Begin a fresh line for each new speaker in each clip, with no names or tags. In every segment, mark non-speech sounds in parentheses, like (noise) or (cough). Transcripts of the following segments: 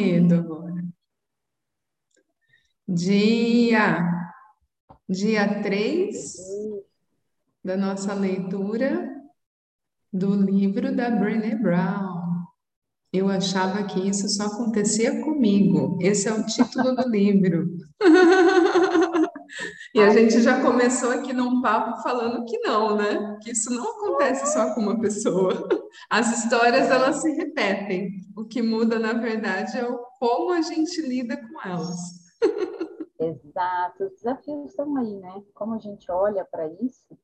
medo agora. Dia, dia 3 da nossa leitura do livro da Brené Brown. Eu achava que isso só acontecia comigo. Esse é o título do livro. (laughs) e a gente já começou aqui num papo falando que não, né? Que isso não acontece só com uma pessoa. (laughs) As histórias elas se repetem. O que muda, na verdade, é o como a gente lida com elas. (laughs)
Exato, os desafios estão aí, né? Como a gente olha para isso.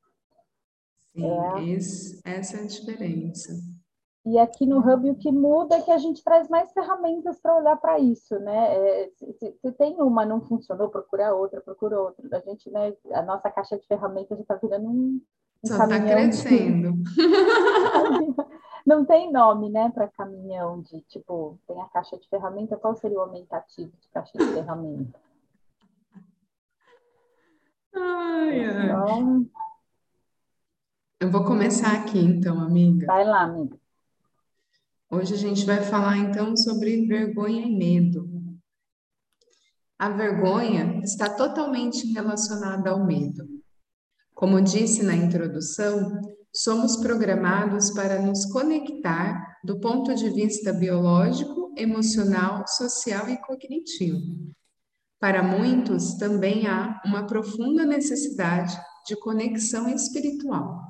Sim, é... esse, essa é a diferença.
E aqui no Hub o que muda é que a gente traz mais ferramentas para olhar para isso, né? É, se, se, tem uma não funcionou, procura outra, procura outra. A gente, né? A nossa caixa de ferramentas já está virando um,
um Só está crescendo. (laughs)
não tem nome, né, para caminhão de tipo tem a caixa de ferramenta. Qual seria o aumentativo de caixa de ferramenta?
Ai, ai. Então... Eu vou começar aqui, então, amiga.
Vai lá, amiga.
Hoje a gente vai falar então sobre vergonha e medo. A vergonha está totalmente relacionada ao medo. Como disse na introdução, somos programados para nos conectar do ponto de vista biológico, emocional, social e cognitivo. Para muitos, também há uma profunda necessidade de conexão espiritual.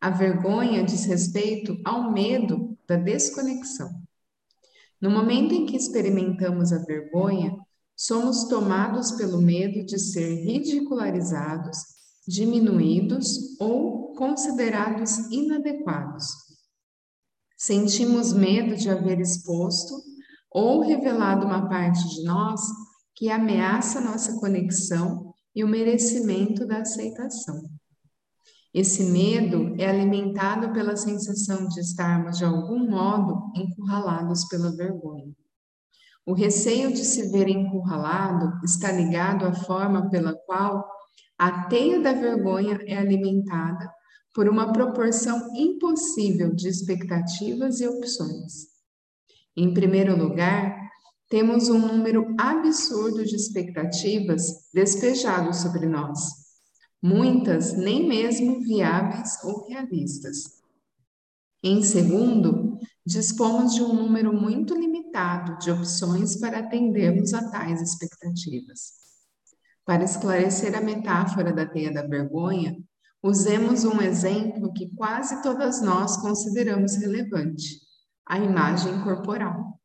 A vergonha diz respeito ao medo da desconexão. No momento em que experimentamos a vergonha, somos tomados pelo medo de ser ridicularizados, diminuídos ou considerados inadequados. Sentimos medo de haver exposto ou revelado uma parte de nós que ameaça nossa conexão e o merecimento da aceitação. Esse medo é alimentado pela sensação de estarmos, de algum modo, encurralados pela vergonha. O receio de se ver encurralado está ligado à forma pela qual a teia da vergonha é alimentada por uma proporção impossível de expectativas e opções. Em primeiro lugar, temos um número absurdo de expectativas despejados sobre nós muitas nem mesmo viáveis ou realistas. Em segundo, dispomos de um número muito limitado de opções para atendermos a tais expectativas. Para esclarecer a metáfora da teia da vergonha, usemos um exemplo que quase todas nós consideramos relevante: a imagem corporal.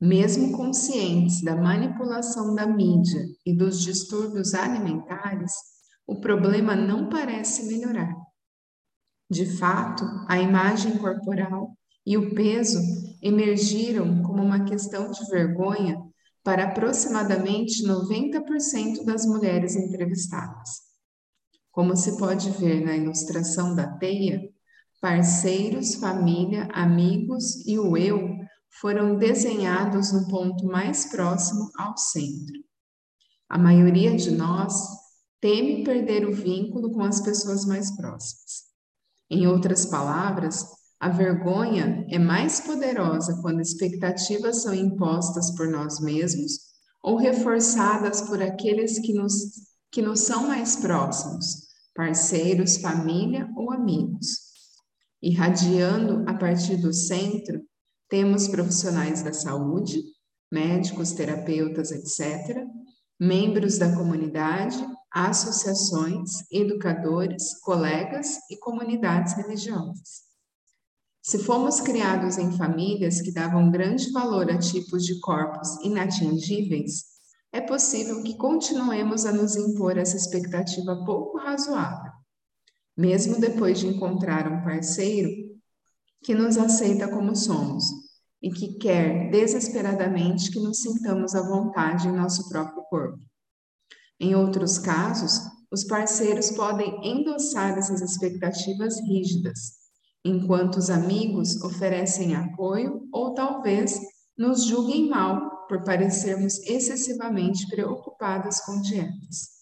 Mesmo conscientes da manipulação da mídia e dos distúrbios alimentares, o problema não parece melhorar. De fato, a imagem corporal e o peso emergiram como uma questão de vergonha para aproximadamente 90% das mulheres entrevistadas. Como se pode ver na ilustração da teia, parceiros, família, amigos e o eu foram desenhados no ponto mais próximo ao centro. A maioria de nós teme perder o vínculo com as pessoas mais próximas. Em outras palavras, a vergonha é mais poderosa quando expectativas são impostas por nós mesmos ou reforçadas por aqueles que nos, que nos são mais próximos, parceiros, família ou amigos. Irradiando a partir do centro, temos profissionais da saúde, médicos, terapeutas, etc., membros da comunidade associações, educadores, colegas e comunidades religiosas. Se fomos criados em famílias que davam grande valor a tipos de corpos inatingíveis, é possível que continuemos a nos impor essa expectativa pouco razoável, mesmo depois de encontrar um parceiro que nos aceita como somos e que quer desesperadamente que nos sintamos à vontade em nosso próprio corpo. Em outros casos, os parceiros podem endossar essas expectativas rígidas, enquanto os amigos oferecem apoio ou talvez nos julguem mal por parecermos excessivamente preocupadas com dietas.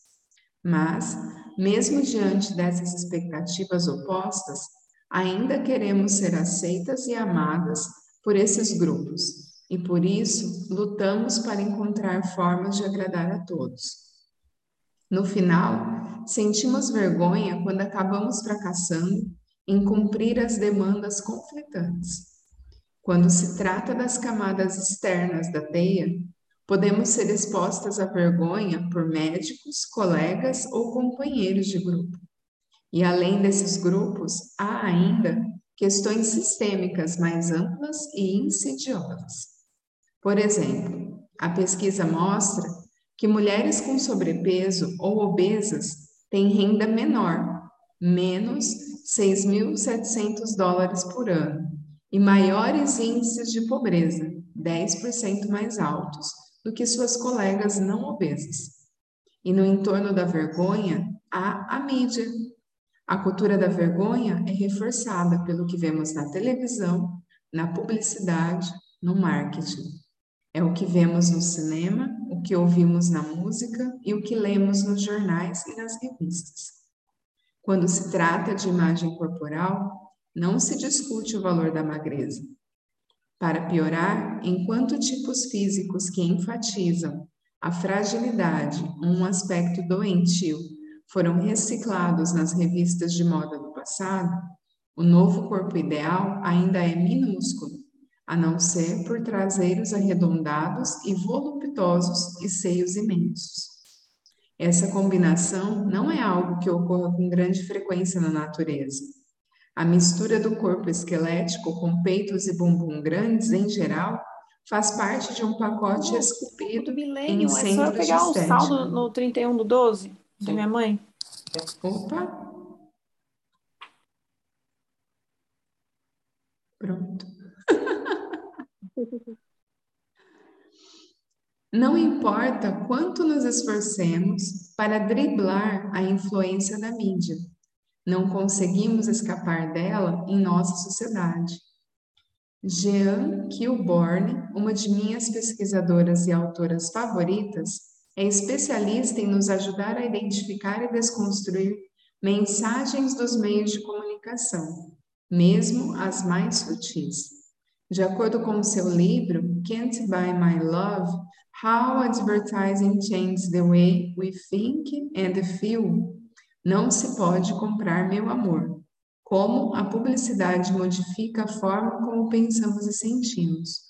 Mas, mesmo diante dessas expectativas opostas, ainda queremos ser aceitas e amadas por esses grupos, e por isso lutamos para encontrar formas de agradar a todos. No final, sentimos vergonha quando acabamos fracassando em cumprir as demandas conflitantes. Quando se trata das camadas externas da teia, podemos ser expostas à vergonha por médicos, colegas ou companheiros de grupo. E além desses grupos, há ainda questões sistêmicas mais amplas e insidiosas. Por exemplo, a pesquisa mostra que mulheres com sobrepeso ou obesas têm renda menor, menos 6.700 dólares por ano, e maiores índices de pobreza, 10% mais altos, do que suas colegas não obesas. E no entorno da vergonha há a mídia. A cultura da vergonha é reforçada pelo que vemos na televisão, na publicidade, no marketing. É o que vemos no cinema, que ouvimos na música e o que lemos nos jornais e nas revistas. Quando se trata de imagem corporal, não se discute o valor da magreza. Para piorar, enquanto tipos físicos que enfatizam a fragilidade um aspecto doentio foram reciclados nas revistas de moda do passado, o novo corpo ideal ainda é minúsculo a não ser por traseiros arredondados e voluptuosos e seios imensos. Essa combinação não é algo que ocorra com grande frequência na natureza. A mistura do corpo esquelético com peitos e bumbum grandes, em geral, faz parte de um pacote oh, esculpido em centros é só eu
pegar o saldo no 31 do 12, da minha mãe.
Opa! Pronto. Não importa quanto nos esforcemos para driblar a influência da mídia, não conseguimos escapar dela em nossa sociedade. Jean Kilborn, uma de minhas pesquisadoras e autoras favoritas, é especialista em nos ajudar a identificar e desconstruir mensagens dos meios de comunicação, mesmo as mais sutis. De acordo com seu livro Can't Buy My Love, How Advertising Changes the Way We Think and Feel, não se pode comprar meu amor. Como a publicidade modifica a forma como pensamos e sentimos.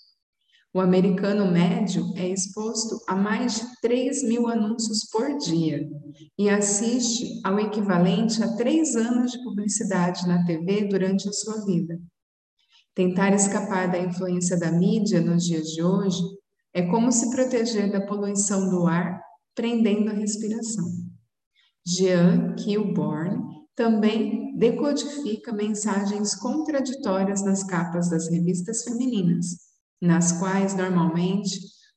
O americano médio é exposto a mais de 3 mil anúncios por dia e assiste ao equivalente a três anos de publicidade na TV durante a sua vida. Tentar escapar da influência da mídia nos dias de hoje é como se proteger da poluição do ar, prendendo a respiração. Jean Kilborn também decodifica mensagens contraditórias nas capas das revistas femininas, nas quais normalmente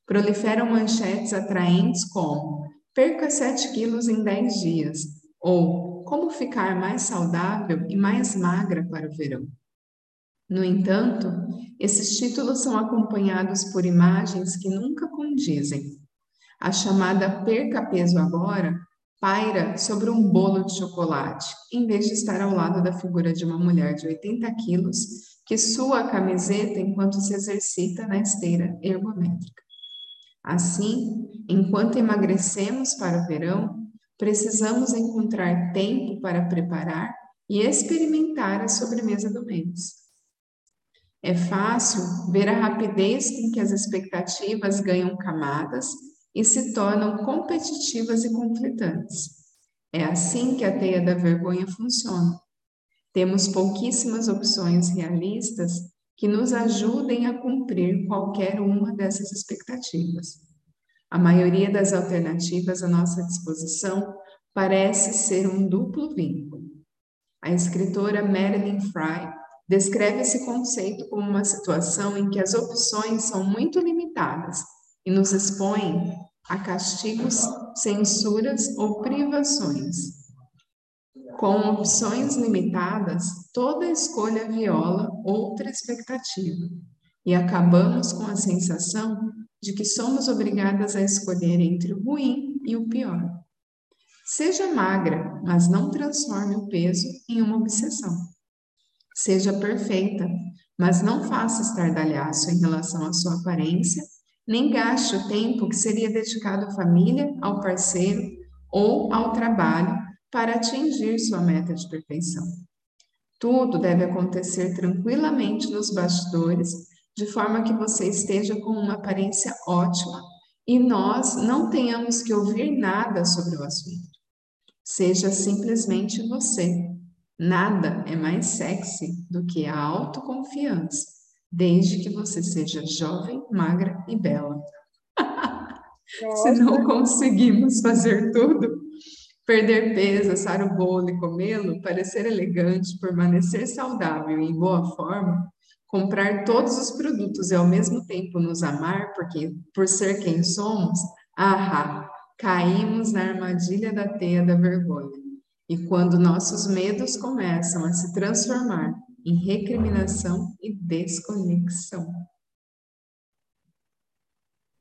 proliferam manchetes atraentes como perca 7 quilos em 10 dias ou como ficar mais saudável e mais magra para o verão. No entanto, esses títulos são acompanhados por imagens que nunca condizem. A chamada perca peso agora paira sobre um bolo de chocolate, em vez de estar ao lado da figura de uma mulher de 80 quilos que sua camiseta enquanto se exercita na esteira ergométrica. Assim, enquanto emagrecemos para o verão, precisamos encontrar tempo para preparar e experimentar a sobremesa do mês. É fácil ver a rapidez com que as expectativas ganham camadas e se tornam competitivas e conflitantes. É assim que a teia da vergonha funciona. Temos pouquíssimas opções realistas que nos ajudem a cumprir qualquer uma dessas expectativas. A maioria das alternativas à nossa disposição parece ser um duplo vínculo. A escritora Marilyn Fry descreve esse conceito como uma situação em que as opções são muito limitadas e nos expõem a castigos, censuras ou privações. Com opções limitadas, toda escolha viola outra expectativa e acabamos com a sensação de que somos obrigadas a escolher entre o ruim e o pior. Seja magra, mas não transforme o peso em uma obsessão. Seja perfeita, mas não faça estardalhaço em relação à sua aparência, nem gaste o tempo que seria dedicado à família, ao parceiro ou ao trabalho para atingir sua meta de perfeição. Tudo deve acontecer tranquilamente nos bastidores, de forma que você esteja com uma aparência ótima e nós não tenhamos que ouvir nada sobre o assunto. Seja simplesmente você. Nada é mais sexy do que a autoconfiança, desde que você seja jovem, magra e bela. (laughs) Se não conseguimos fazer tudo, perder peso, assar o bolo e comê-lo, parecer elegante, permanecer saudável e em boa forma, comprar todos os produtos e ao mesmo tempo nos amar, porque por ser quem somos, ah, caímos na armadilha da teia da vergonha. E quando nossos medos começam a se transformar em recriminação e desconexão.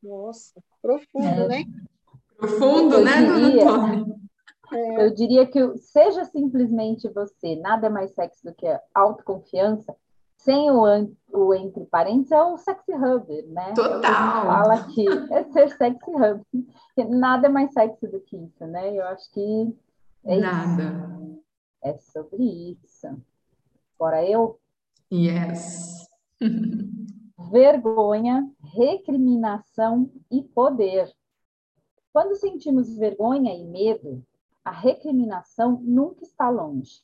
Nossa, profundo, é. né?
Profundo, eu né, diria, dona?
É. Eu diria que seja simplesmente você, nada é mais sexy do que a autoconfiança, sem o, o entre parênteses, é o sexy hub, né?
Total!
Fala aqui, (laughs) é ser sexy hub. Nada é mais sexy do que isso, né? Eu acho que é
Nada.
Isso. É sobre isso. Agora eu?
Yes. (laughs)
vergonha, recriminação e poder. Quando sentimos vergonha e medo, a recriminação nunca está longe.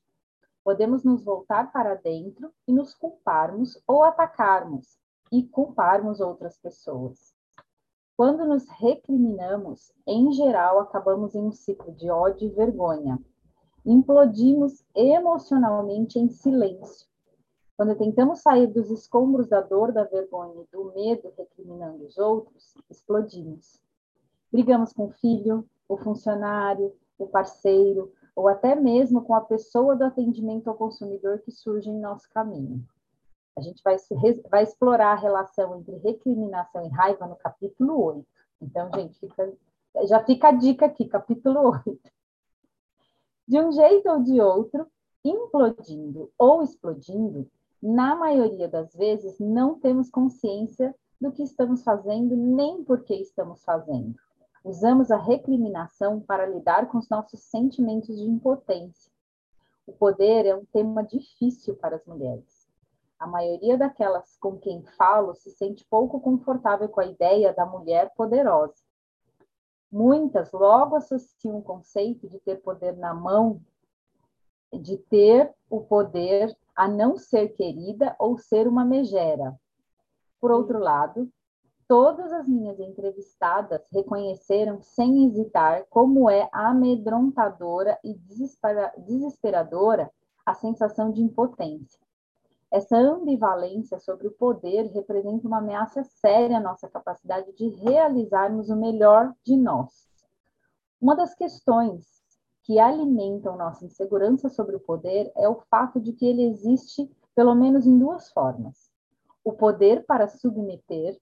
Podemos nos voltar para dentro e nos culparmos ou atacarmos e culparmos outras pessoas. Quando nos recriminamos, em geral, acabamos em um ciclo de ódio e vergonha. Implodimos emocionalmente em silêncio. Quando tentamos sair dos escombros da dor, da vergonha e do medo recriminando os outros, explodimos. Brigamos com o filho, o funcionário, o parceiro, ou até mesmo com a pessoa do atendimento ao consumidor que surge em nosso caminho. A gente vai, vai explorar a relação entre recriminação e raiva no capítulo 8. Então, gente, fica, já fica a dica aqui, capítulo 8. De um jeito ou de outro, implodindo ou explodindo, na maioria das vezes não temos consciência do que estamos fazendo nem por que estamos fazendo. Usamos a recriminação para lidar com os nossos sentimentos de impotência. O poder é um tema difícil para as mulheres. A maioria daquelas com quem falo se sente pouco confortável com a ideia da mulher poderosa. Muitas logo associam o conceito de ter poder na mão, de ter o poder a não ser querida ou ser uma megera. Por outro lado, Todas as minhas entrevistadas reconheceram sem hesitar como é amedrontadora e desesperadora a sensação de impotência. Essa ambivalência sobre o poder representa uma ameaça séria à nossa capacidade de realizarmos o melhor de nós. Uma das questões que alimentam nossa insegurança sobre o poder é o fato de que ele existe pelo menos em duas formas: o poder para submeter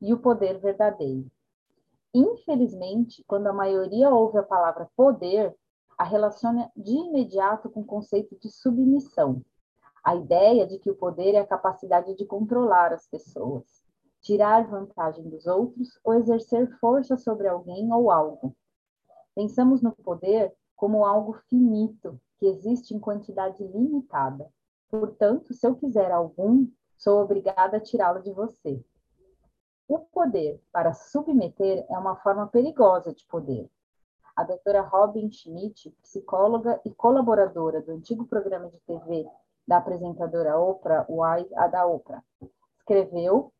e o poder verdadeiro. Infelizmente, quando a maioria ouve a palavra poder, a relaciona de imediato com o conceito de submissão. A ideia de que o poder é a capacidade de controlar as pessoas, tirar vantagem dos outros ou exercer força sobre alguém ou algo. Pensamos no poder como algo finito, que existe em quantidade limitada. Portanto, se eu quiser algum, sou obrigada a tirá-lo de você. O poder para submeter é uma forma perigosa de poder. A doutora Robin Schmidt, psicóloga e colaboradora do antigo programa de TV da apresentadora Oprah White, a da Oprah, escreveu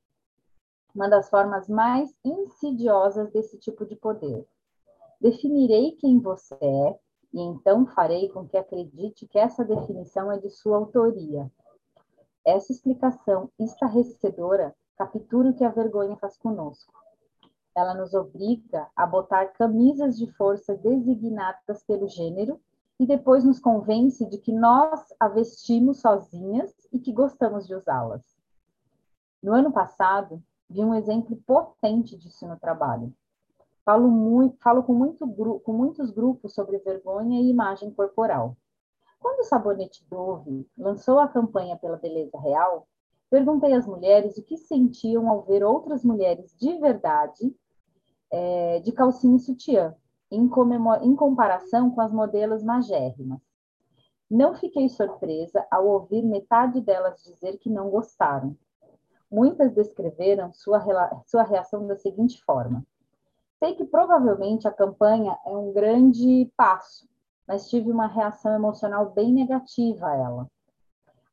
uma das formas mais insidiosas desse tipo de poder. Definirei quem você é e então farei com que acredite que essa definição é de sua autoria. Essa explicação estarrecedora captura o que a vergonha faz conosco. Ela nos obriga a botar camisas de força designadas pelo gênero e depois nos convence de que nós a vestimos sozinhas e que gostamos de usá-las. No ano passado, vi um exemplo potente disso no trabalho. Falo, muito, falo com, muito, com muitos grupos sobre vergonha e imagem corporal. Quando o Sabonete Dove lançou a campanha pela beleza real, perguntei às mulheres o que sentiam ao ver outras mulheres de verdade é, de calcinha e sutiã, em, em comparação com as modelos magérrimas. Não fiquei surpresa ao ouvir metade delas dizer que não gostaram. Muitas descreveram sua, sua reação da seguinte forma: Sei que provavelmente a campanha é um grande passo, mas tive uma reação emocional bem negativa a ela.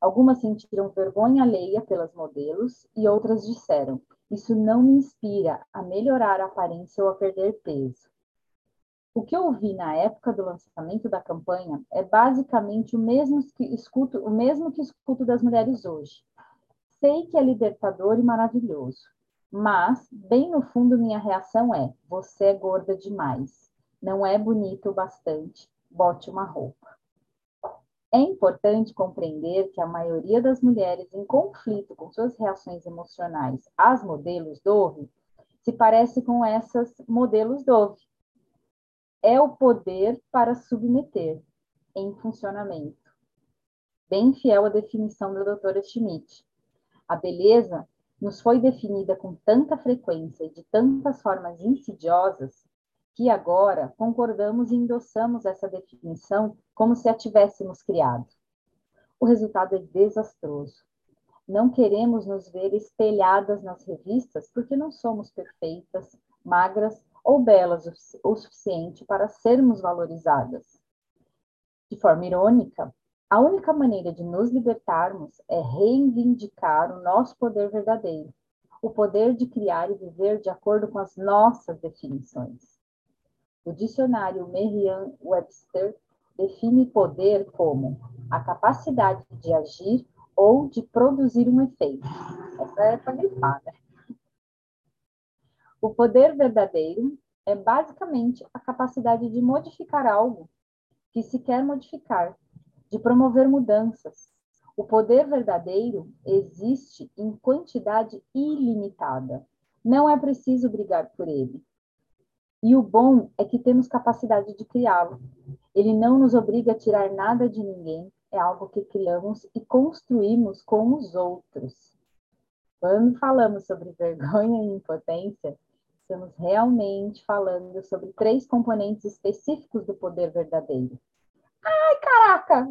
Algumas sentiram vergonha alheia pelas modelos e outras disseram: Isso não me inspira a melhorar a aparência ou a perder peso. O que eu ouvi na época do lançamento da campanha é basicamente o mesmo que escuto, o mesmo que escuto das mulheres hoje. Sei que é libertador e maravilhoso, mas bem no fundo minha reação é: você é gorda demais, não é bonito o bastante, bote uma roupa. É importante compreender que a maioria das mulheres em conflito com suas reações emocionais às modelos Dove se parece com essas modelos Dove é o poder para submeter em funcionamento. Bem fiel à definição da doutora Schmidt. A beleza nos foi definida com tanta frequência e de tantas formas insidiosas que agora concordamos e endossamos essa definição como se a tivéssemos criado. O resultado é desastroso. Não queremos nos ver espelhadas nas revistas porque não somos perfeitas, magras ou belas o suficiente para sermos valorizadas. De forma irônica, a única maneira de nos libertarmos é reivindicar o nosso poder verdadeiro, o poder de criar e viver de acordo com as nossas definições. O dicionário Merriam-Webster define poder como a capacidade de agir ou de produzir um efeito. Essa é para grifar, né? O poder verdadeiro é basicamente a capacidade de modificar algo que se quer modificar, de promover mudanças. O poder verdadeiro existe em quantidade ilimitada. Não é preciso brigar por ele. E o bom é que temos capacidade de criá-lo. Ele não nos obriga a tirar nada de ninguém, é algo que criamos e construímos com os outros. Quando falamos sobre vergonha e impotência, estamos realmente falando sobre três componentes específicos do poder verdadeiro. Ai, caraca!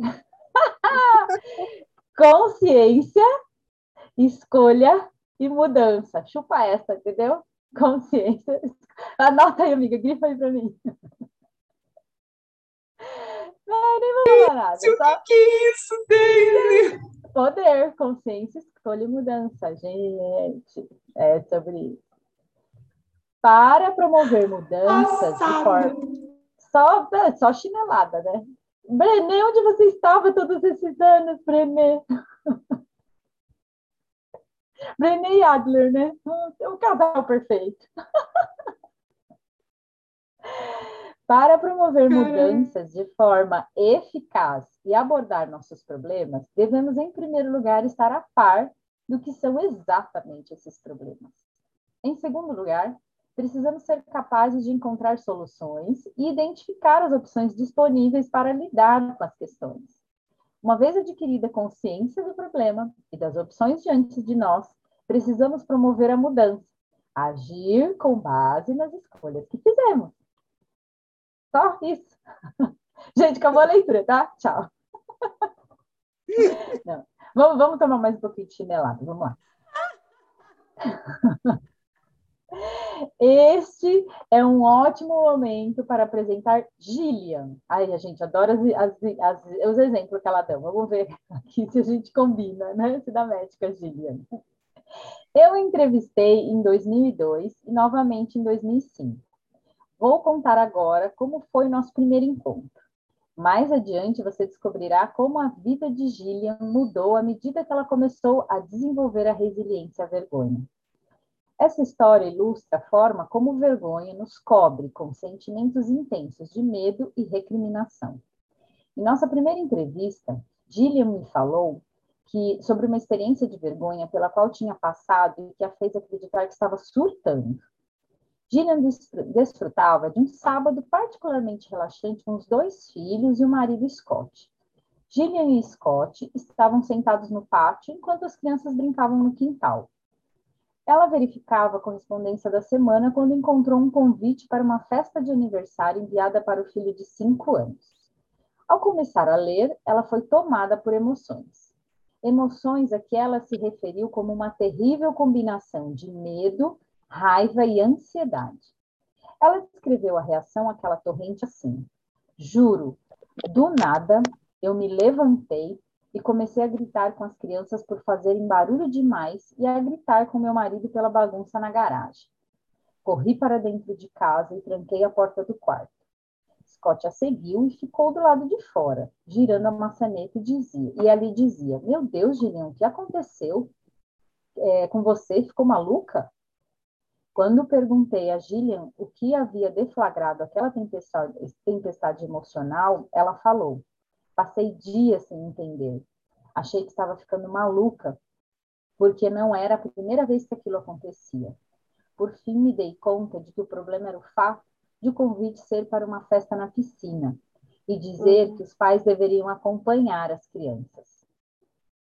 (laughs) Consciência, escolha e mudança. Chupa essa, entendeu? Consciência. Anota aí, amiga, grifa aí para mim. Não, nem vou falar nada.
Só... O que é isso, Daisy?
Poder, consciência, escolha e mudança, gente. É sobre isso para promover mudanças de forma. Só, só chinelada, né? Brené, onde você estava todos esses anos, Brené? (laughs) Brené e Adler, né? É um casal perfeito. (laughs) Para promover mudanças de forma eficaz e abordar nossos problemas, devemos, em primeiro lugar, estar a par do que são exatamente esses problemas. Em segundo lugar, precisamos ser capazes de encontrar soluções e identificar as opções disponíveis para lidar com as questões. Uma vez adquirida consciência do problema e das opções diante de nós, precisamos promover a mudança, agir com base nas escolhas que fizemos. Só isso. (laughs) Gente, acabou a leitura, tá? Tchau. (laughs) Vamos, vamos tomar mais um pouquinho de chinelada, vamos lá. (laughs) Este é um ótimo momento para apresentar Gillian. Ai, a gente adora as, as, as, os exemplos que ela dá. Vamos ver aqui se a gente combina, né? Se da médica Gillian. Eu entrevistei em 2002 e novamente em 2005. Vou contar agora como foi nosso primeiro encontro. Mais adiante você descobrirá como a vida de Gillian mudou à medida que ela começou a desenvolver a resiliência à vergonha. Essa história ilustra a forma como vergonha nos cobre com sentimentos intensos de medo e recriminação. Em nossa primeira entrevista, Gillian me falou que sobre uma experiência de vergonha pela qual tinha passado e que a fez acreditar que estava surtando. Gillian desfrutava de um sábado particularmente relaxante com os dois filhos e o marido Scott. Gillian e Scott estavam sentados no pátio enquanto as crianças brincavam no quintal. Ela verificava a correspondência da semana quando encontrou um convite para uma festa de aniversário enviada para o filho de cinco anos. Ao começar a ler, ela foi tomada por emoções. Emoções a que ela se referiu como uma terrível combinação de medo, raiva e ansiedade. Ela descreveu a reação àquela torrente assim: Juro, do nada, eu me levantei e comecei a gritar com as crianças por fazerem barulho demais e a gritar com meu marido pela bagunça na garagem. Corri para dentro de casa e tranquei a porta do quarto. Scott a seguiu e ficou do lado de fora, girando a maçaneta e dizia, e ali dizia: Meu Deus, Gillian, o que aconteceu é, com você? Ficou maluca? Quando perguntei a Gillian o que havia deflagrado aquela tempestade, tempestade emocional, ela falou: Passei dias sem entender. Achei que estava ficando maluca, porque não era a primeira vez que aquilo acontecia. Por fim, me dei conta de que o problema era o fato de o convite ser para uma festa na piscina e dizer uhum. que os pais deveriam acompanhar as crianças.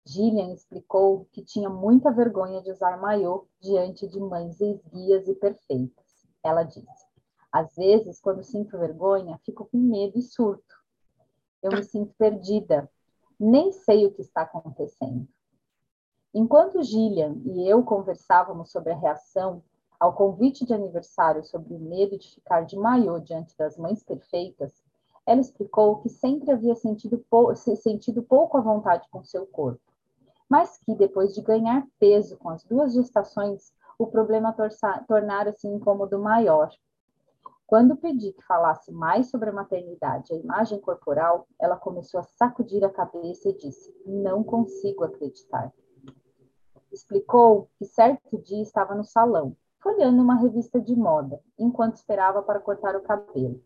Gillian explicou que tinha muita vergonha de usar maiô diante de mães esguias e perfeitas. Ela disse: Às vezes, quando sinto vergonha, fico com medo e surto. Eu me sinto perdida. Nem sei o que está acontecendo. Enquanto Gillian e eu conversávamos sobre a reação ao convite de aniversário sobre o medo de ficar de maiô diante das mães perfeitas, ela explicou que sempre havia sentido, pou se sentido pouco à vontade com seu corpo, mas que depois de ganhar peso com as duas gestações, o problema tornara-se um incômodo maior quando pedi que falasse mais sobre a maternidade e a imagem corporal, ela começou a sacudir a cabeça e disse: Não consigo acreditar. Explicou que certo dia estava no salão, folheando uma revista de moda, enquanto esperava para cortar o cabelo,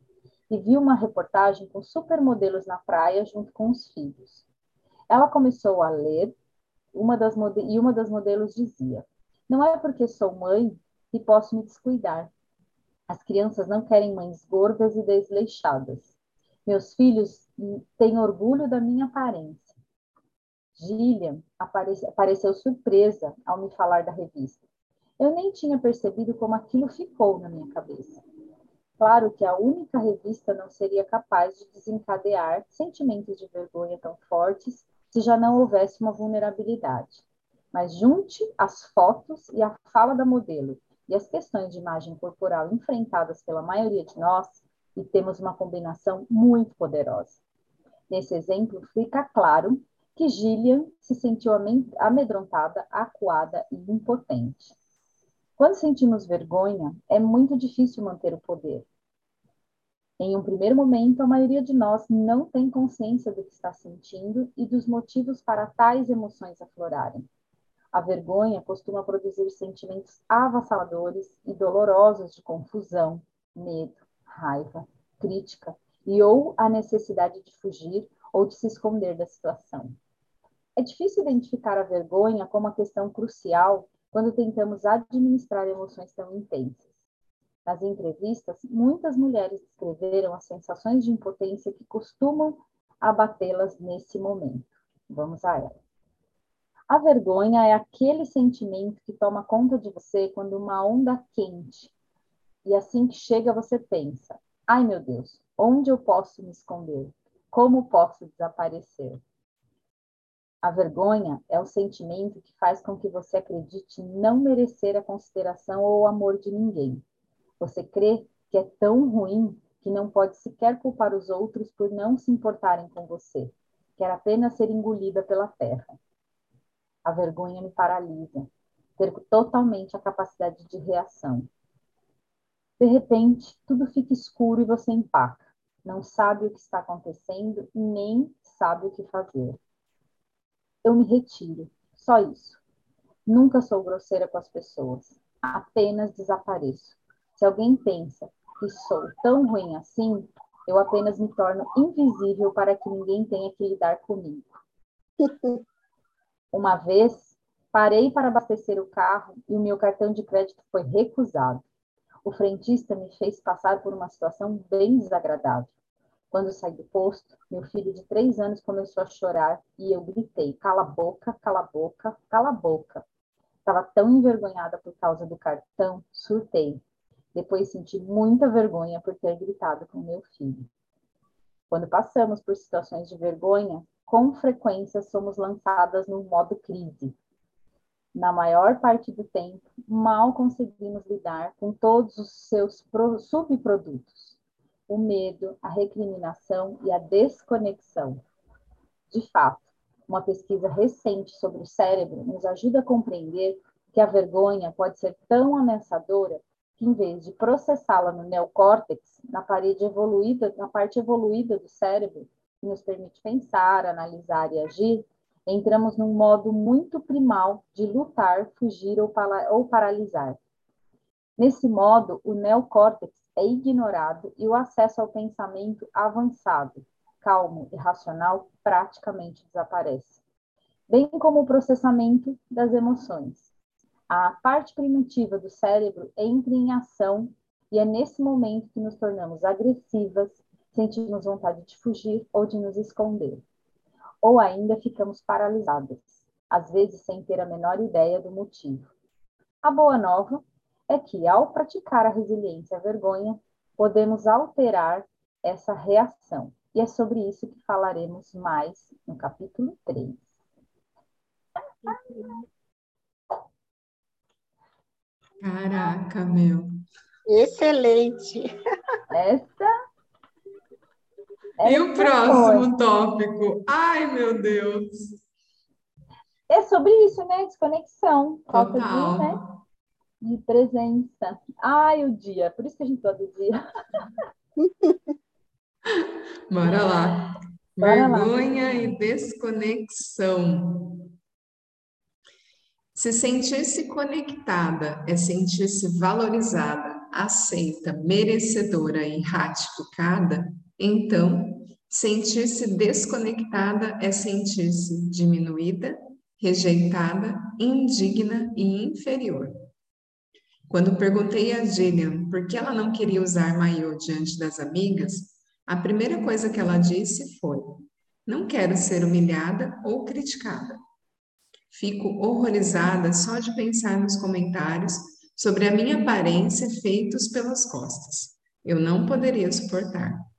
e viu uma reportagem com supermodelos na praia junto com os filhos. Ela começou a ler, uma das e uma das modelos dizia: Não é porque sou mãe que posso me descuidar. As crianças não querem mães gordas e desleixadas. Meus filhos têm orgulho da minha aparência. Gillian aparece, apareceu surpresa ao me falar da revista. Eu nem tinha percebido como aquilo ficou na minha cabeça. Claro que a única revista não seria capaz de desencadear sentimentos de vergonha tão fortes se já não houvesse uma vulnerabilidade. Mas junte as fotos e a fala da modelo e as questões de imagem corporal enfrentadas pela maioria de nós, e temos uma combinação muito poderosa. Nesse exemplo, fica claro que Gillian se sentiu amedrontada, acuada e impotente. Quando sentimos vergonha, é muito difícil manter o poder. Em um primeiro momento, a maioria de nós não tem consciência do que está sentindo e dos motivos para tais emoções aflorarem. A vergonha costuma produzir sentimentos avassaladores e dolorosos de confusão, medo, raiva, crítica e ou a necessidade de fugir ou de se esconder da situação. É difícil identificar a vergonha como uma questão crucial quando tentamos administrar emoções tão intensas. Nas entrevistas, muitas mulheres descreveram as sensações de impotência que costumam abatê-las nesse momento. Vamos a ela. A vergonha é aquele sentimento que toma conta de você quando uma onda quente. E assim que chega, você pensa: ai meu Deus, onde eu posso me esconder? Como posso desaparecer? A vergonha é o sentimento que faz com que você acredite não merecer a consideração ou o amor de ninguém. Você crê que é tão ruim que não pode sequer culpar os outros por não se importarem com você. Quer apenas ser engolida pela terra. A vergonha me paralisa. Perco totalmente a capacidade de reação. De repente, tudo fica escuro e você empaca. Não sabe o que está acontecendo e nem sabe o que fazer. Eu me retiro. Só isso. Nunca sou grosseira com as pessoas. Apenas desapareço. Se alguém pensa que sou tão ruim assim, eu apenas me torno invisível para que ninguém tenha que lidar comigo. (laughs) Uma vez, parei para abastecer o carro e o meu cartão de crédito foi recusado. O frentista me fez passar por uma situação bem desagradável. Quando saí do posto, meu filho de três anos começou a chorar e eu gritei: cala a boca, cala a boca, cala a boca. Estava tão envergonhada por causa do cartão, surtei. Depois senti muita vergonha por ter gritado com meu filho. Quando passamos por situações de vergonha, com frequência somos lançadas no modo crise. Na maior parte do tempo, mal conseguimos lidar com todos os seus subprodutos: o medo, a recriminação e a desconexão. De fato, uma pesquisa recente sobre o cérebro nos ajuda a compreender que a vergonha pode ser tão ameaçadora que, em vez de processá-la no neocórtex, na parede evoluída, na parte evoluída do cérebro, que nos permite pensar, analisar e agir, entramos num modo muito primal de lutar, fugir ou, ou paralisar. Nesse modo, o neocórtex é ignorado e o acesso ao pensamento avançado, calmo e racional praticamente desaparece, bem como o processamento das emoções. A parte primitiva do cérebro entra em ação e é nesse momento que nos tornamos agressivas, sentimos vontade de fugir ou de nos esconder. Ou ainda ficamos paralisadas, às vezes sem ter a menor ideia do motivo. A boa nova é que, ao praticar a resiliência à vergonha, podemos alterar essa reação e é sobre isso que falaremos mais no capítulo 3.
Caraca, meu.
Excelente.
Essa.
E o próximo foi. tópico? Ai, meu Deus.
É sobre isso, né? Desconexão. Falta de, né? de presença. Ai, o dia. Por isso que a gente todo dia. (laughs)
Bora lá. Bora Vergonha lá. e desconexão. Se sentir-se conectada é sentir-se valorizada, aceita, merecedora e ratificada, então sentir-se desconectada é sentir-se diminuída, rejeitada, indigna e inferior. Quando perguntei a Gillian por que ela não queria usar maiô diante das amigas, a primeira coisa que ela disse foi: Não quero ser humilhada ou criticada. Fico horrorizada só de pensar nos comentários sobre a minha aparência feitos pelas costas. Eu não poderia suportar.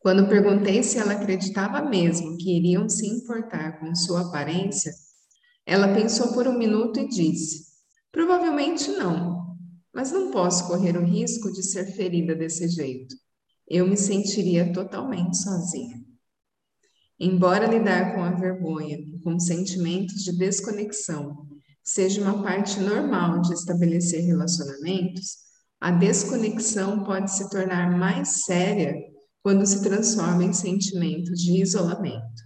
Quando perguntei se ela acreditava mesmo que iriam se importar com sua aparência, ela pensou por um minuto e disse: Provavelmente não, mas não posso correr o risco de ser ferida desse jeito eu me sentiria totalmente sozinha. Embora lidar com a vergonha e com sentimentos de desconexão seja uma parte normal de estabelecer relacionamentos, a desconexão pode se tornar mais séria quando se transforma em sentimento de isolamento.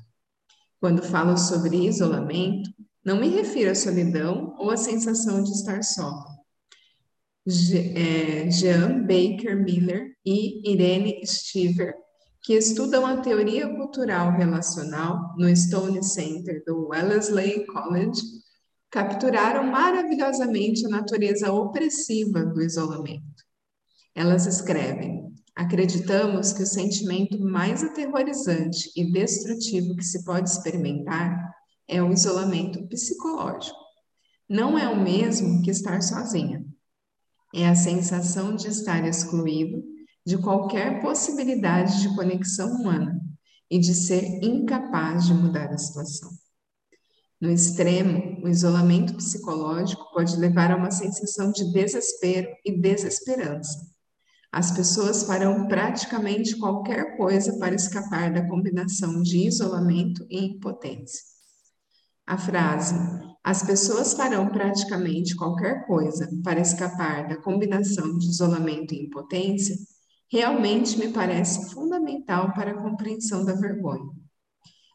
Quando falo sobre isolamento, não me refiro à solidão ou à sensação de estar só, é, Jean Baker Miller e Irene Stiver, que estudam a teoria cultural relacional no Stone Center do Wellesley College, capturaram maravilhosamente a natureza opressiva do isolamento. Elas escrevem: Acreditamos que o sentimento mais aterrorizante e destrutivo que se pode experimentar é o isolamento psicológico. Não é o mesmo que estar sozinha é a sensação de estar excluído de qualquer possibilidade de conexão humana e de ser incapaz de mudar a situação. No extremo, o isolamento psicológico pode levar a uma sensação de desespero e desesperança. As pessoas farão praticamente qualquer coisa para escapar da combinação de isolamento e impotência. A frase as pessoas farão praticamente qualquer coisa para escapar da combinação de isolamento e impotência, realmente me parece fundamental para a compreensão da vergonha.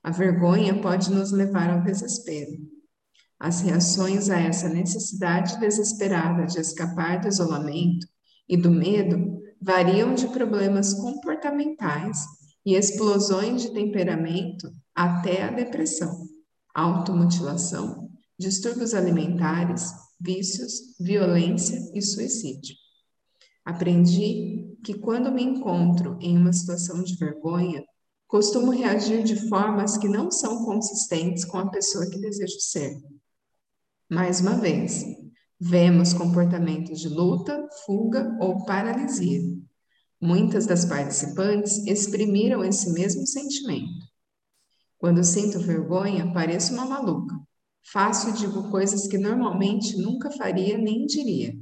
A vergonha pode nos levar ao desespero. As reações a essa necessidade desesperada de escapar do isolamento e do medo variam de problemas comportamentais e explosões de temperamento até a depressão, automutilação distúrbios alimentares, vícios, violência e suicídio. Aprendi que quando me encontro em uma situação de vergonha, costumo reagir de formas que não são consistentes com a pessoa que desejo ser. Mais uma vez, vemos comportamentos de luta, fuga ou paralisia. Muitas das participantes exprimiram esse mesmo sentimento. Quando sinto vergonha, pareço uma maluca. Faço e digo coisas que normalmente nunca faria nem diria.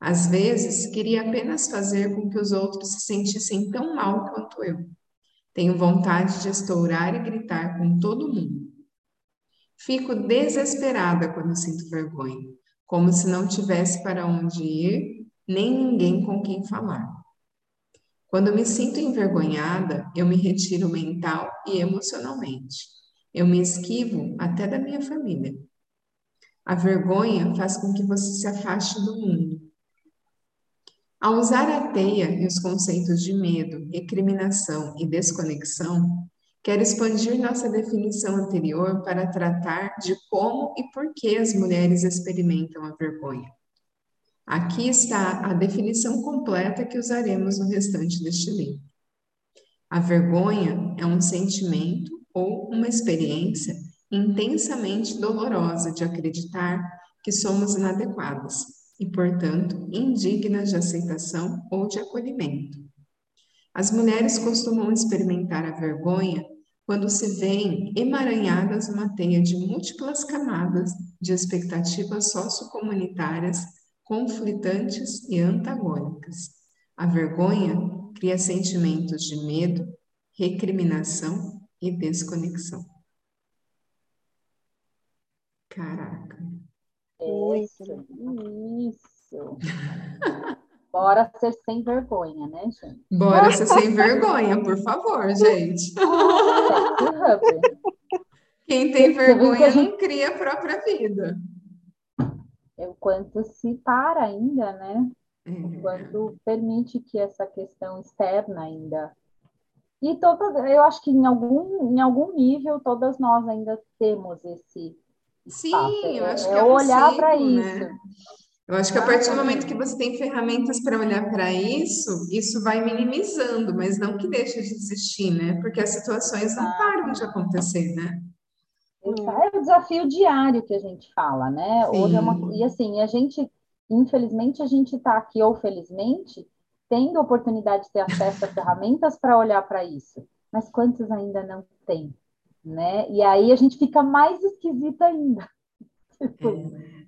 Às vezes, queria apenas fazer com que os outros se sentissem tão mal quanto eu. Tenho vontade de estourar e gritar com todo mundo. Fico desesperada quando sinto vergonha, como se não tivesse para onde ir, nem ninguém com quem falar. Quando me sinto envergonhada, eu me retiro mental e emocionalmente. Eu me esquivo até da minha família. A vergonha faz com que você se afaste do mundo, ao usar a teia e os conceitos de medo, recriminação e desconexão, quero expandir nossa definição anterior para tratar de como e por que as mulheres experimentam a vergonha. Aqui está a definição completa que usaremos no restante deste livro. A vergonha é um sentimento ou uma experiência intensamente dolorosa de acreditar que somos inadequadas e, portanto, indignas de aceitação ou de acolhimento. As mulheres costumam experimentar a vergonha quando se veem emaranhadas numa teia de múltiplas camadas de expectativas sociocomunitárias conflitantes e antagônicas. A vergonha cria sentimentos de medo, recriminação e desconexão. Caraca.
Isso, isso. (laughs) Bora ser sem vergonha, né, gente?
Bora ser sem vergonha, por favor, gente. (laughs) Quem tem vergonha gente... não cria a própria vida.
É o quanto se para ainda, né? É. O quanto permite que essa questão externa ainda. E toda, eu acho que em algum, em algum nível todas nós ainda temos esse
Sim, eu é, acho que é, é olhar para né? isso. Eu acho que a partir do momento que você tem ferramentas para olhar para isso, isso vai minimizando, mas não que deixe de existir, né? Porque as situações não param de acontecer, né?
É o desafio diário que a gente fala, né? É uma... E assim, a gente, infelizmente, a gente está aqui, ou felizmente, tendo a oportunidade de ter acesso a ferramentas para olhar para isso. Mas quantos ainda não têm? né? E aí a gente fica mais esquisita ainda. (laughs) Tipo, é.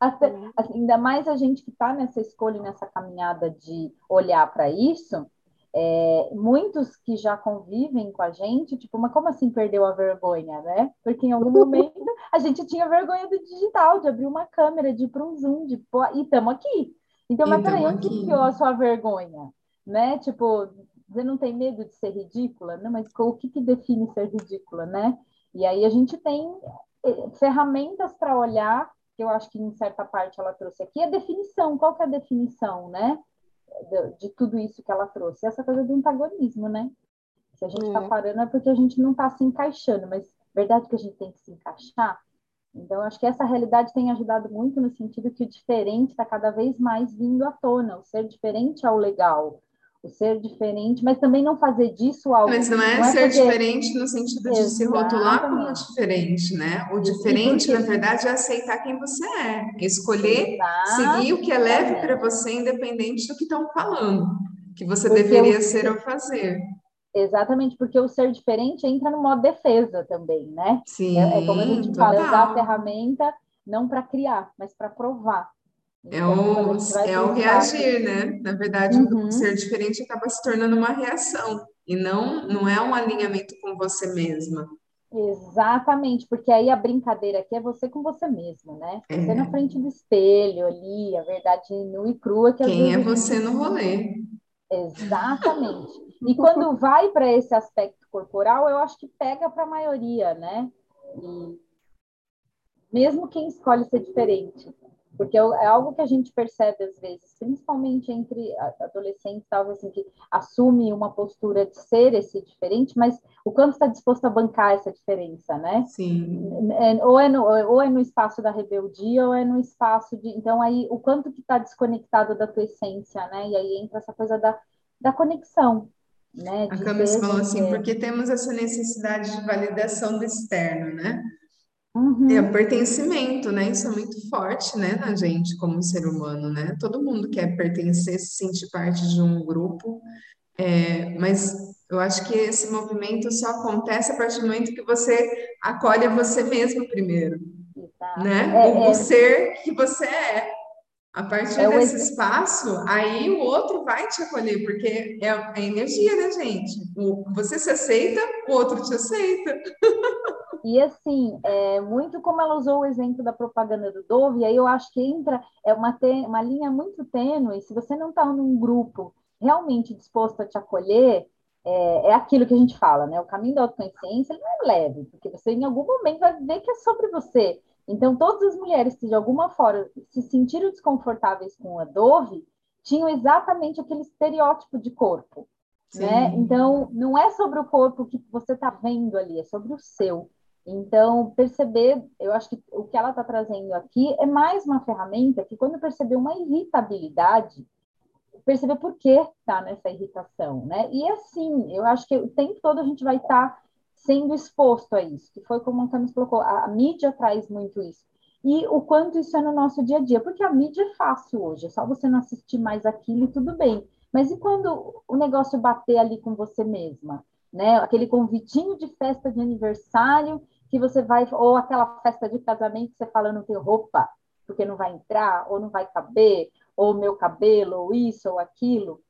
Até, assim, ainda mais a gente que está nessa escolha, nessa caminhada de olhar para isso, é, muitos que já convivem com a gente, tipo, mas como assim perdeu a vergonha, né? Porque em algum momento (laughs) a gente tinha vergonha do digital, de abrir uma câmera, de ir para um Zoom, de pô, e estamos aqui. Então, mas peraí, onde que a sua vergonha? Né? Tipo, você não tem medo de ser ridícula? Não, mas o que, que define ser ridícula, né? E aí a gente tem eh, ferramentas para olhar, que eu acho que em certa parte ela trouxe aqui, a definição. Qual que é a definição, né? De, de tudo isso que ela trouxe. Essa coisa do antagonismo, né? Se a gente está é. parando é porque a gente não está se encaixando, mas verdade que a gente tem que se encaixar? Então, acho que essa realidade tem ajudado muito no sentido que o diferente está cada vez mais vindo à tona. O ser diferente é o legal ser diferente, mas também não fazer disso algo.
Mas não é, não é ser fazer... diferente no sentido de Exatamente. se rotular como diferente, né? O diferente, porque... na verdade, é aceitar quem você é, escolher Exatamente. seguir o que é leve para você, independente do que estão falando, que você porque deveria ser ou fazer.
Exatamente, porque o ser diferente entra no modo defesa também, né?
Sim,
é, é como a gente total. fala, usar a ferramenta não para criar, mas para provar.
É o, é o reagir, né? Na verdade, uhum. ser diferente acaba se tornando uma reação e não, não é um alinhamento com você mesma.
Exatamente, porque aí a brincadeira aqui é você com você mesmo, né? É. Você na frente do espelho ali, a verdade nua e crua que
Quem é você no rolê?
Exatamente. (laughs) E quando vai para esse aspecto corporal, eu acho que pega para a maioria, né? E mesmo quem escolhe ser diferente, porque é, é algo que a gente percebe às vezes, principalmente entre adolescentes, talvez assim, que assume uma postura de ser esse diferente, mas o quanto está disposto a bancar essa diferença, né?
Sim.
É, ou, é no, ou é no espaço da rebeldia, ou é no espaço de. Então, aí, o quanto que está desconectado da tua essência, né? E aí entra essa coisa da, da conexão. Né,
a Camis falou assim, porque temos essa necessidade de validação do externo, né?
Uhum.
É o pertencimento, né? Isso é muito forte, né, na gente como ser humano, né? Todo mundo quer pertencer, se sentir parte de um grupo, é, mas eu acho que esse movimento só acontece a partir do momento que você acolhe você mesmo primeiro, né?
É,
o,
é...
ser que você é. A partir
É
desse espaço, aí o outro vai te acolher, porque é a energia, né, gente? O, você se aceita, o outro te aceita. (laughs)
E assim, é muito como ela usou o exemplo da propaganda do Dove, e aí eu acho que entra é uma, uma linha muito tênue. Se você não está num grupo realmente disposto a te acolher, é, é aquilo que a gente fala, né? O caminho da autoconsciência ele não é leve, porque você em algum momento vai ver que é sobre você. Então, todas as mulheres que de alguma forma se sentiram desconfortáveis com a Dove tinham exatamente aquele estereótipo de corpo. Né? Então, não é sobre o corpo que você está vendo ali, é sobre o seu. Então, perceber, eu acho que o que ela está trazendo aqui é mais uma ferramenta que, quando perceber uma irritabilidade, perceber por que está nessa irritação, né? E assim, eu acho que o tempo todo a gente vai estar sendo exposto a isso, que foi como a Camis colocou, a, a mídia traz muito isso. E o quanto isso é no nosso dia a dia, porque a mídia é fácil hoje, é só você não assistir mais aquilo e tudo bem. Mas e quando o negócio bater ali com você mesma? Né? Aquele convitinho de festa de aniversário que você vai, ou aquela festa de casamento que você fala, não tem roupa, porque não vai entrar, ou não vai caber, ou meu cabelo, ou isso, ou aquilo.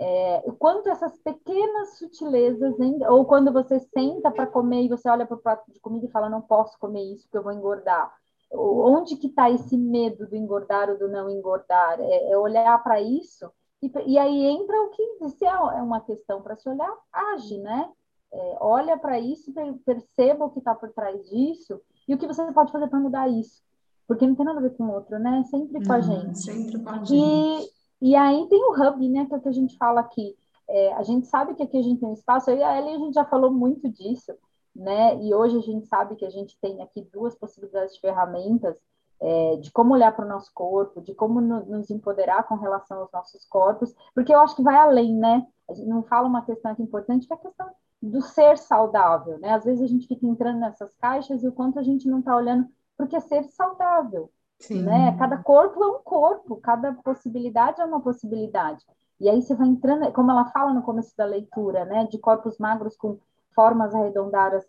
É, quanto essas pequenas sutilezas, hein? ou quando você senta para comer e você olha para o prato de comida e fala, não posso comer isso porque eu vou engordar. Onde que está esse medo do engordar ou do não engordar? É, é olhar para isso e, e, aí entra o que se é uma questão para se olhar, age, né? É, olha para isso, perceba o que está por trás disso e o que você pode fazer para mudar isso. Porque não tem nada a ver com o outro, né? Sempre com a gente.
Sempre com a gente.
E, e aí tem o hub, né? Que é o que a gente fala aqui. É, a gente sabe que aqui a gente tem um espaço, eu e a Ellen a gente já falou muito disso, né? E hoje a gente sabe que a gente tem aqui duas possibilidades de ferramentas é, de como olhar para o nosso corpo, de como no, nos empoderar com relação aos nossos corpos, porque eu acho que vai além, né? A gente não fala uma questão aqui importante, que é a questão do ser saudável, né? Às vezes a gente fica entrando nessas caixas e o quanto a gente não está olhando porque é ser saudável,
Sim.
né? Cada corpo é um corpo, cada possibilidade é uma possibilidade. E aí você vai entrando, como ela fala no começo da leitura, né? De corpos magros com formas arredondadas.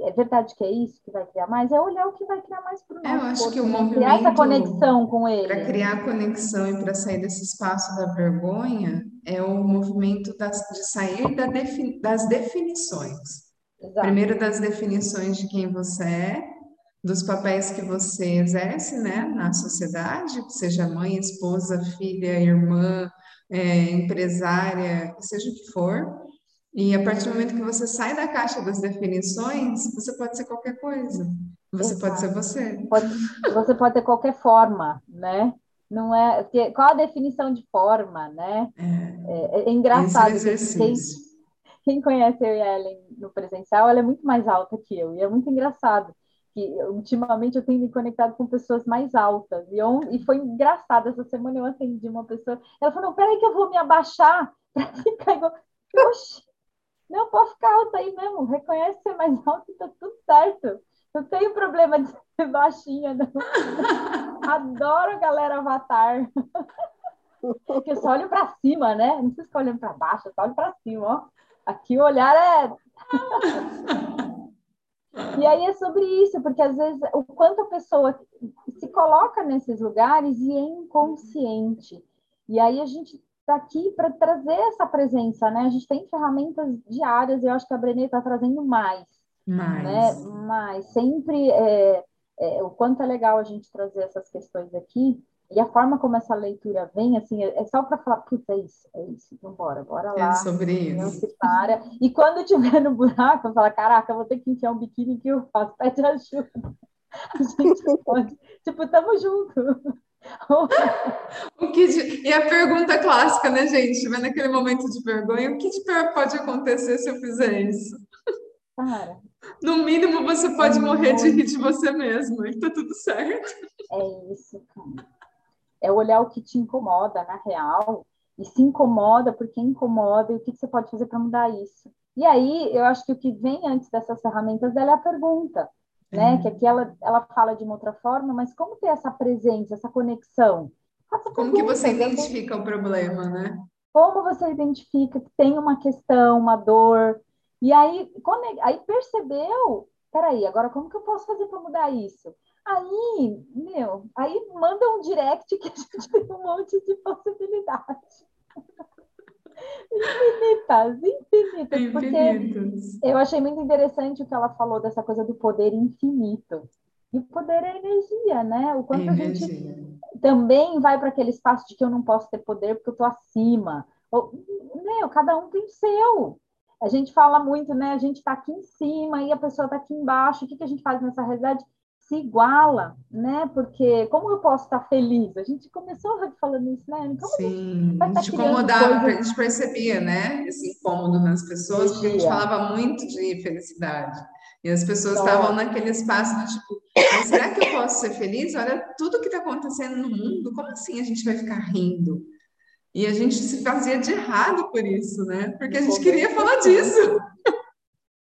É verdade que é isso que vai criar mais? É olhar o que vai criar mais para o nosso
É, eu acho
corpo,
que o movimento
Criar essa conexão com ele.
Para criar conexão e para sair desse espaço da vergonha é o movimento das, de sair da das definições.
Exato.
Primeiro das definições de quem você é, dos papéis que você exerce, né, na sociedade, seja mãe, esposa, filha, irmã, é, empresária, seja o que for. E a partir do momento que você sai da caixa das definições, você pode ser qualquer coisa. Você pode ser você.
Pode- você pode ter qualquer forma, né? Não é, porque qual a definição de forma, né? É, é engraçado.
Esse é
quem, quem conhece eu e a Ellen no presencial, ela é muito mais alta que eu. E é muito engraçado que ultimamente eu tenho me conectado com pessoas mais altas. E, on- e foi engraçado. Essa semana eu atendi uma pessoa. Ela falou: não, peraí que eu vou me abaixar para (laughs) ficar igual. Oxi, não, pode ficar alta aí mesmo. Reconhece ser mais (laughs) alta e tá tudo certo. Não tenho problema de ser (laughs) baixinha, não. (laughs) Adoro a galera avatar. Porque eu só olho para cima, né? Não precisa ficar olhando para baixo, eu só olho para cima, ó. Aqui o olhar é. e aí é sobre isso, porque às vezes o quanto a pessoa se coloca nesses lugares e é inconsciente. E aí a gente está aqui para trazer essa presença, né? A gente tem ferramentas diárias, eu acho que a Brené está trazendo mais né?
Mas,
sempre é, é, o quanto é legal a gente trazer essas questões aqui e a forma como essa leitura vem, assim, é, é só para falar, puta, é isso, é isso, então bora, bora
é
lá,
sobre
não
isso.
se para. E quando tiver no buraco, fala, caraca, vou ter que enfiar um biquíni que eu faço, pede ajuda. (laughs) A gente pode, tipo, tamo junto.
O que de... E a pergunta clássica, né, gente? Mas naquele momento de vergonha, o que de pior pode acontecer se eu fizer isso?
Cara.
No mínimo, você pode é morrer muito... de rir de você mesmo, e tá tudo certo.
É isso, cara. É olhar o que te incomoda, na real, e se incomoda porque incomoda, e o que você pode fazer para mudar isso. E aí, eu acho que o que vem antes dessas ferramentas é a pergunta né? Uhum. Que aqui ela, ela fala de uma outra forma, mas como ter essa presença, essa conexão?
Como que você identifica o problema, né?
Como você identifica que tem uma questão, uma dor, e aí, aí percebeu, peraí, agora como que eu posso fazer para mudar isso? Aí, meu, aí manda um direct que a gente (laughs) tem um monte de possibilidades. Infinitas, infinitas, infinitas. Porque eu achei muito interessante o que ela falou dessa coisa do poder infinito. E o poder é energia, né? O quanto energia. a gente também vai para aquele espaço de que eu não posso ter poder porque eu estou acima. Ou, meu, cada um tem o seu. A gente fala muito, né? A gente está aqui em cima e a pessoa está aqui embaixo. O que, que a gente faz nessa realidade? Se iguala, né? Porque como eu posso estar feliz? A gente começou falando isso, né?
Como Sim, a gente, a gente incomodava, a gente percebia, né? Esse incômodo nas pessoas, porque a gente falava muito de felicidade. E as pessoas estavam naquele espaço do tipo, mas será que eu posso ser feliz? Olha tudo que está acontecendo no mundo, como assim a gente vai ficar rindo? E a gente se fazia de errado por isso, né? Porque a gente queria falar disso.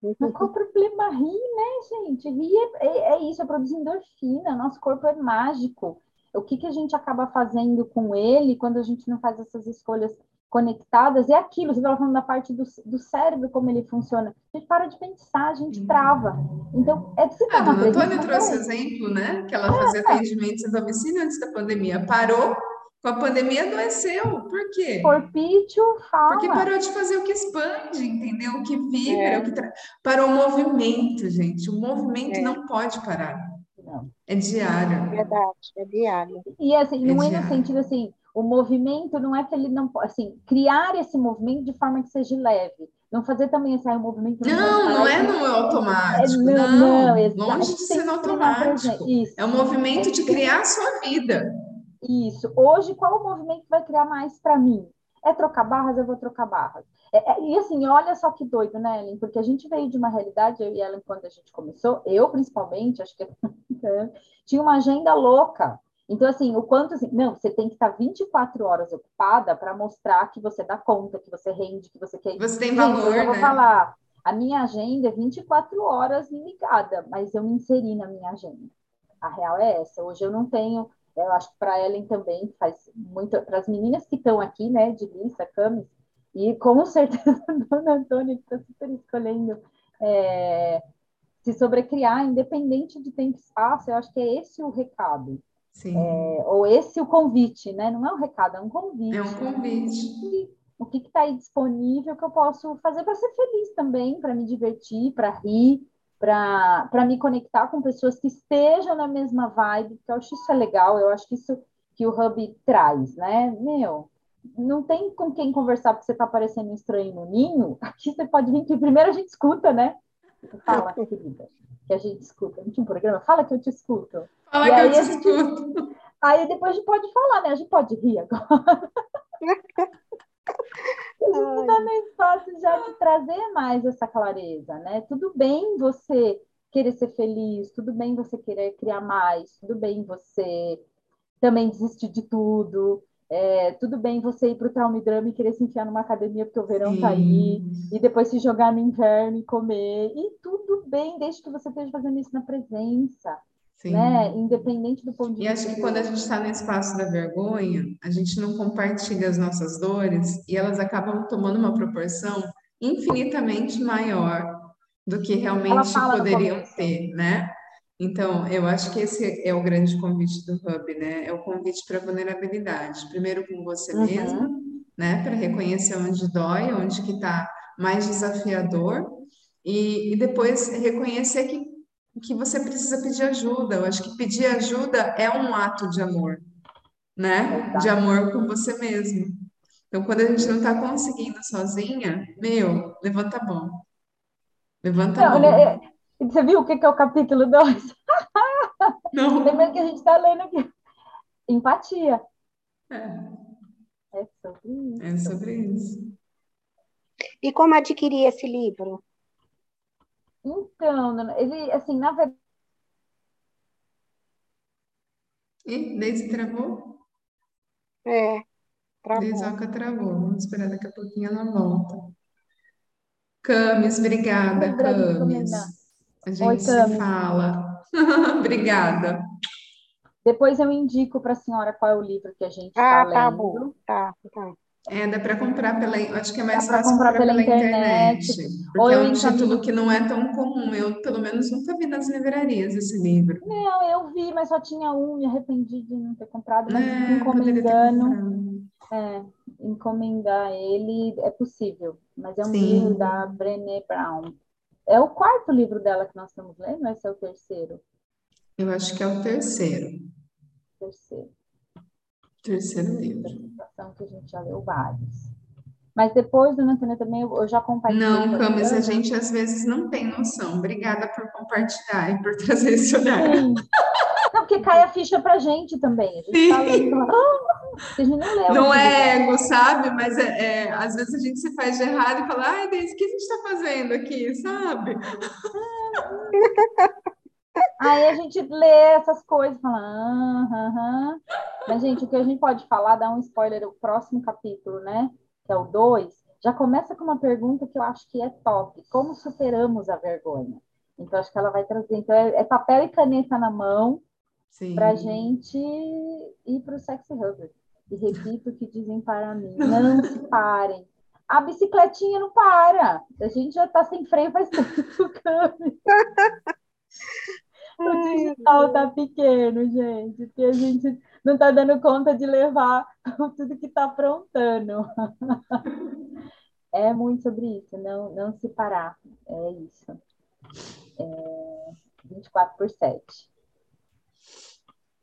Mas qual o problema? Rir, né, gente? Rir é, é, é, isso, é produzir endorfina, nosso corpo é mágico. O que, que a gente acaba fazendo com ele quando a gente não faz essas escolhas conectadas? É aquilo, você estava falando da parte do, do cérebro, como ele funciona. A gente para de pensar, a gente trava. Então, é
se ah, a dona Antônia trouxe exemplo, né? Que ela é, fazia atendimentos a domicílio antes da pandemia. Parou, com a pandemia adoeceu. Por quê?
Corpício fala.
Porque parou de fazer o que expande, entendeu? O que vibra, é. o que tra... parou o movimento, gente. O movimento é. não pode parar. Não. É diário.
É verdade, é diário.
E assim, não é, é no sentido assim, o movimento não é que ele não pode, assim, criar esse movimento de forma que seja leve. Não fazer também esse um movimento.
Não, não é no automático. É, não, não, não longe de ser no automático. É o movimento de criar a sua vida.
Isso. Hoje, qual o movimento vai criar mais para mim? É trocar barras, eu vou trocar barras. É, é, e assim, olha só que doido, né, Ellen? Porque a gente veio de uma realidade, eu e Ellen, quando a gente começou, eu principalmente, acho que (laughs) tinha uma agenda louca. Então, assim, o quanto assim, não, você tem que estar 24 horas ocupada para mostrar que você dá conta, que você rende, que você quer.
Você tem valor,
eu
vou
né? falar, a minha agenda é 24 horas ligada, mas eu me inseri na minha agenda. A real é essa. Hoje eu não tenho eu acho que para Ellen também faz muito, para as meninas que estão aqui, né, de Lissa, Camis, e com (laughs) certeza a Dona Antônia, que está super escolhendo é, se sobrecriar, independente de tempo e espaço, eu acho que é esse o recado. É, ou esse o convite, né? Não é um recado, é um convite.
É um convite.
O que está aí disponível que eu posso fazer para ser feliz também, para me divertir, para rir, para me conectar com pessoas que estejam na mesma vibe, porque eu acho isso é legal, eu acho que isso que o Hub traz, né? Meu, não tem com quem conversar porque você está parecendo estranho no ninho, (laughs) aqui você pode vir que primeiro a gente escuta, né? Fala, querida, que a gente escuta. Não tinha um programa? Fala que eu te escuto.
Fala e que eu te gente, escuto.
Aí depois a gente pode falar, né? A gente pode rir agora. (laughs) Está no espaço já de trazer mais essa clareza, né? Tudo bem você querer ser feliz, tudo bem você querer criar mais, tudo bem você também desistir de tudo, é, tudo bem você ir para o e drama e querer se enfiar numa academia porque o verão Sim. tá aí, e depois se jogar no inverno e comer, e tudo bem, desde que você esteja fazendo isso na presença. Sim. Né? Independente do ponto de
vista. E acho que quando a gente está no espaço da vergonha, a gente não compartilha as nossas dores e elas acabam tomando uma proporção infinitamente maior do que realmente poderiam ter, né? Então, eu acho que esse é o grande convite do Hub, né? É o convite para vulnerabilidade. Primeiro com você uhum. mesma, né? Para reconhecer onde dói, onde que está mais desafiador, e, e depois reconhecer que que você precisa pedir ajuda. Eu acho que pedir ajuda é um ato de amor, né? De amor com você mesmo. Então, quando a gente não está conseguindo sozinha, meu, levanta a mão. Levanta a mão.
É, você viu o que é o capítulo 2? (laughs) Não. Lembrando que a gente está lendo aqui. Empatia.
É,
É sobre isso.
é sobre isso.
E como adquirir esse livro?
Então, ele, assim, na verdade,
E Deise travou?
É, travou.
Deisoca travou. Vamos esperar daqui a pouquinho ela volta. Camis, obrigada, Camis. A
Oi,
gente se
Camis.
fala. (laughs) Obrigada.
depois eu indico para a senhora qual é o livro que a gente
Ah,
está
tá
lendo.
bom. Tá, tá.
É, dá para comprar pela. Acho que é mais
Dá
fácil
comprar
comprar
pela
pela
internet,
internet.
ou
é um
encaminho-
título que não é tão comum. Eu, pelo menos, nunca vi nas livrarias esse livro.
Não, eu vi, mas só tinha um, me arrependi de não ter comprado, mas
É,
encomendando, é, encomendar ele é possível, mas é um
Sim.
livro da Brené Brown. É o quarto livro dela que nós estamos lendo, ou esse é o terceiro?
Eu acho que é o terceiro.
Terceiro.
Terceiro livro.
Que a gente já leu vários. Mas depois do Antônio também eu já compartilhei
Não, Camis, a
Ana.
gente às vezes não tem noção. Obrigada por compartilhar e por trazer esse olhar.
Sim. Não, porque cai a ficha pra gente também. A gente tá
Sim.
lendo, fala, ah, a gente não leu.
Não é ego, sabe? Mas é, é, às vezes a gente se faz de errado e fala, ai, Deise, o que a gente está fazendo aqui, sabe? (laughs)
Aí a gente lê essas coisas, fala, ah, aham. Mas, gente, o que a gente pode falar, dar um spoiler, o próximo capítulo, né? Que é o 2, já começa com uma pergunta que eu acho que é top. Como superamos a vergonha? Então, acho que ela vai trazer. Então, é, é papel e caneta na mão pra gente ir pro Sexy Hubble. E repito o que dizem para mim: (laughs) não se parem. A bicicletinha não para. A gente já tá sem freio faz tempo. (laughs) O digital tá pequeno, gente, porque a gente não tá dando conta de levar (laughs) tudo que tá aprontando. É muito sobre isso, não, não se parar. É isso. É 24 por 7.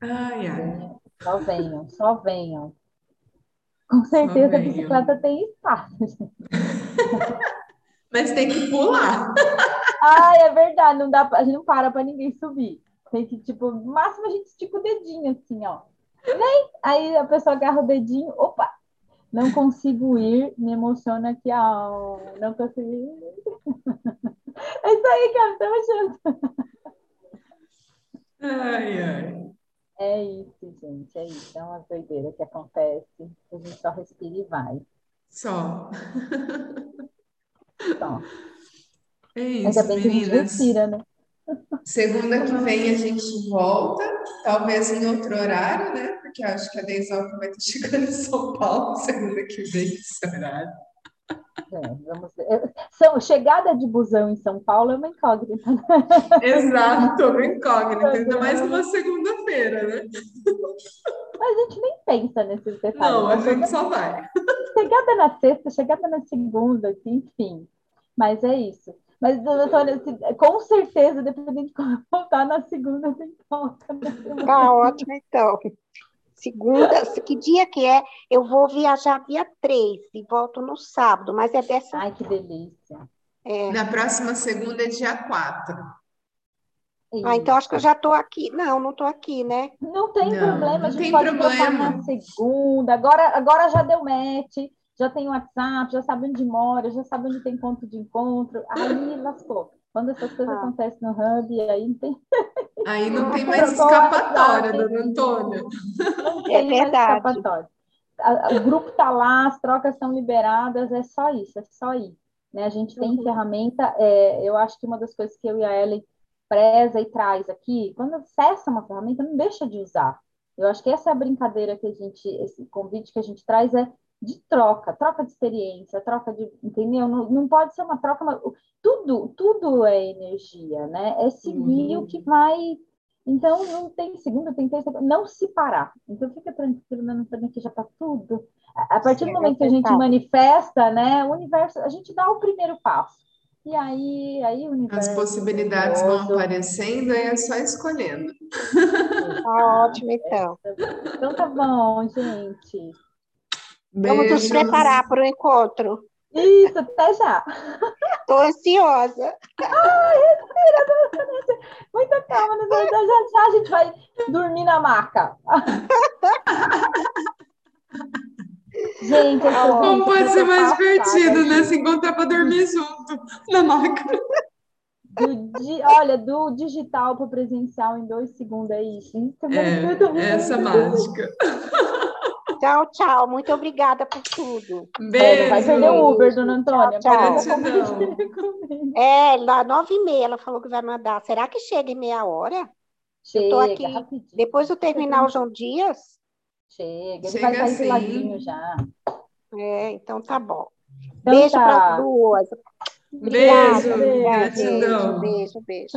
Ai, ai.
Só venham, só venham. Com certeza a bicicleta tem espaço. (laughs)
Mas tem que pular.
Ai, é verdade, não dá, pra- a gente não para para ninguém subir. Tem que, tipo, no máximo a gente estica o dedinho assim, ó. Vem! Aí a pessoa agarra o dedinho, opa! Não consigo ir, me emociona aqui, ó. Não consigo (laughs) ir. É isso aí, cara, estamos juntos.
Ai, ai.
É isso, gente, é isso. É uma doideira que acontece. A gente só respira e vai.
Só.
Só.
É
Ainda
isso,
bem que a gente
meninas.
né?
Segunda que vem a gente volta, talvez em outro horário, né? Porque acho que a Deisalva vai estar chegando em São Paulo segunda que vem esse horário.
É. São, chegada de busão em São Paulo é uma incógnita. né?
Exato, uma incógnita, ainda mais numa segunda-feira, né?
Mas a gente nem pensa nesses detalhes.
Não, a gente só vai.
Chegada na sexta, chegada na segunda, assim, enfim. Mas é isso. Mas, doutora, se- com certeza, dependendo de como voltar na segunda, tem volta. na semana.
Tá ótimo, então. Segunda, que dia que é? Eu vou viajar dia 3 e volto no sábado, mas é dessa.
Ai, que delícia.
é.
Na próxima segunda é dia 4.
Ah, então acho que eu já estou aqui. Não, não estou aqui, né?
Não tem
Não,
problema,
não
a gente
tem
pode
problema.
na segunda. Agora, agora já deu match, já tem WhatsApp, já sabe onde mora, já sabe onde tem ponto de encontro. Aí lascou. Quando essas coisas
Ah.
acontecem no hub, aí não tem, (laughs)
Aí não tem mais escapatória, dona Antônia.
não (laughs)
É
mais
verdade.
escapatória. O grupo tá lá, as trocas estão liberadas, é só isso, é só ir. Né? A gente tem
Uhum.
ferramenta, é, eu acho que uma das coisas que eu e a Ellen preza e traz aqui, quando acessa uma ferramenta, não deixa de usar. Eu acho que essa é a brincadeira que a gente, esse convite que a gente traz é de troca, troca de experiência, troca de, entendeu? Não, não pode ser uma troca, mas tudo, tudo é energia, né? É seguir
Uhum.
o que vai. Então, não tem segunda, tem terça, não se parar. Então, fica tranquilo, né? Não também que já tá tudo. A a partir do
Sim,
momento que a gente
total.
manifesta, né? O universo, a gente dá o primeiro passo. E aí, aí o
As
universo.
possibilidades vão aparecendo e é só escolhendo.
Tá ótimo, então.
Então tá bom, gente.
Vamos nos
Beijos.
preparar para o encontro.
Isso, até já.
Tô ansiosa.
Ai, respira, Muita calma, né? já, já a gente vai dormir na maca. Gente,
é Como pode ser mais divertido, né? Se encontrar para dormir junto na maca.
Do, olha, do digital para o presencial em dois segundos é isso.
É, essa mágica.
Tchau, tchau. Muito obrigada por tudo.
Beijo.
Vai perder o Uber, dona Antônia.
Tchau, tchau. É, lá nove e meia ela falou que vai mandar. Será que chega em meia hora?
Chega,
Eu tô aqui.
rapidinho.
Depois do terminal João Dias?
Chega, ele
Chega
vai sair
sim.
de ladinho já.
É, então tá bom.
Então
Beijo
tá.
para as duas.
Beijo,
Obrigada,
gratidão.
Beijo, beijo.